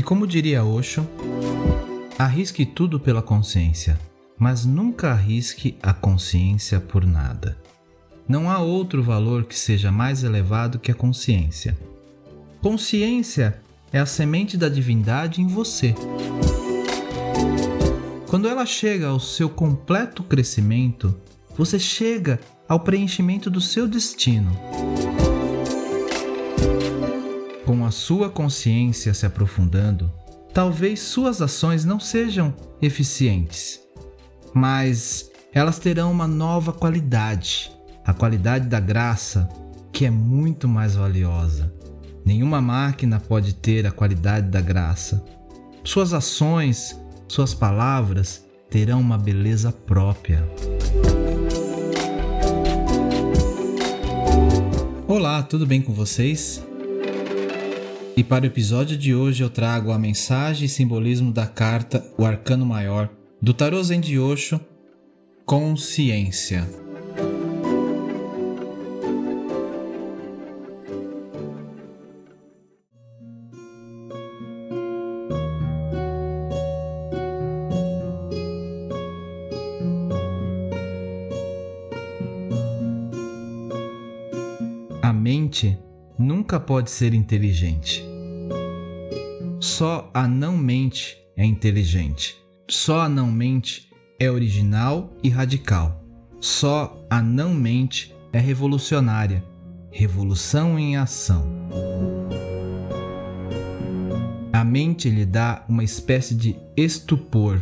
E como diria Osho, arrisque tudo pela consciência, mas nunca arrisque a consciência por nada. Não há outro valor que seja mais elevado que a consciência. Consciência é a semente da divindade em você. Quando ela chega ao seu completo crescimento, você chega ao preenchimento do seu destino a sua consciência se aprofundando, talvez suas ações não sejam eficientes, mas elas terão uma nova qualidade, a qualidade da graça, que é muito mais valiosa. Nenhuma máquina pode ter a qualidade da graça. Suas ações, suas palavras terão uma beleza própria. Olá, tudo bem com vocês? E para o episódio de hoje eu trago a mensagem e simbolismo da carta O Arcano Maior do Tarô Zen de Osho, Consciência. A mente nunca pode ser inteligente. Só a não mente é inteligente. Só a não mente é original e radical. Só a não mente é revolucionária. Revolução em ação. A mente lhe dá uma espécie de estupor,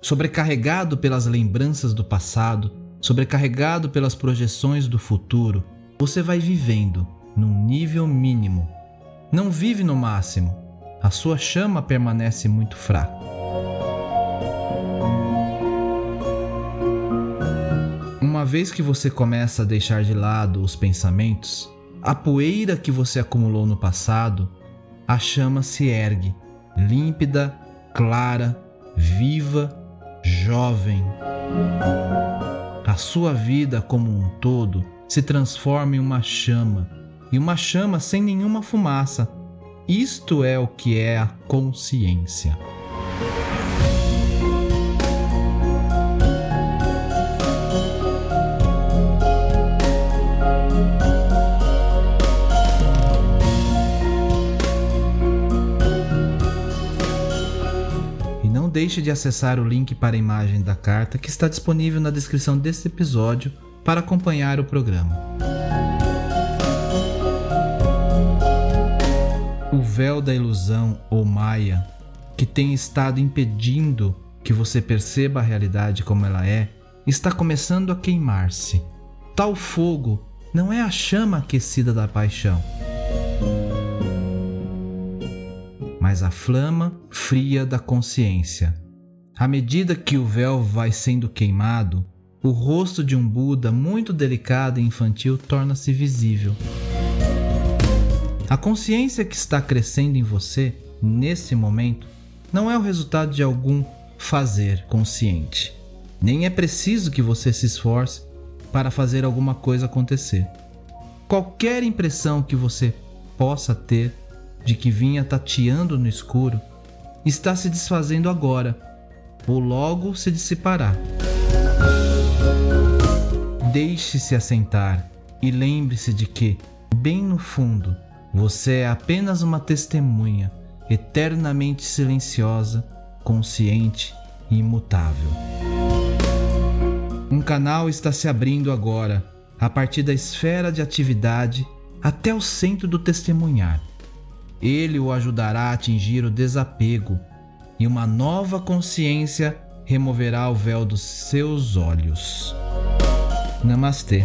sobrecarregado pelas lembranças do passado, sobrecarregado pelas projeções do futuro. Você vai vivendo num nível mínimo. Não vive no máximo. A sua chama permanece muito fraca. Uma vez que você começa a deixar de lado os pensamentos, a poeira que você acumulou no passado, a chama se ergue, límpida, clara, viva, jovem. A sua vida como um todo se transforma em uma chama e uma chama sem nenhuma fumaça. Isto é o que é a consciência. Não deixe de acessar o link para a imagem da carta que está disponível na descrição deste episódio para acompanhar o programa. O véu da ilusão ou maia que tem estado impedindo que você perceba a realidade como ela é, está começando a queimar-se. Tal fogo não é a chama aquecida da paixão, mas a flama fria da consciência. À medida que o véu vai sendo queimado, o rosto de um Buda muito delicado e infantil torna-se visível. A consciência que está crescendo em você nesse momento não é o resultado de algum fazer consciente. Nem é preciso que você se esforce para fazer alguma coisa acontecer. Qualquer impressão que você possa ter de que vinha tateando no escuro está se desfazendo agora, ou logo se dissipará. Deixe-se assentar e lembre-se de que, bem no fundo, você é apenas uma testemunha, eternamente silenciosa, consciente e imutável. Um canal está se abrindo agora, a partir da esfera de atividade até o centro do testemunhar. ele o ajudará a atingir o desapego e uma nova consciência removerá o véu dos seus olhos. Namastê.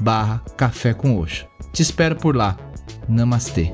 barra Café com Oxo. Te espero por lá. Namastê.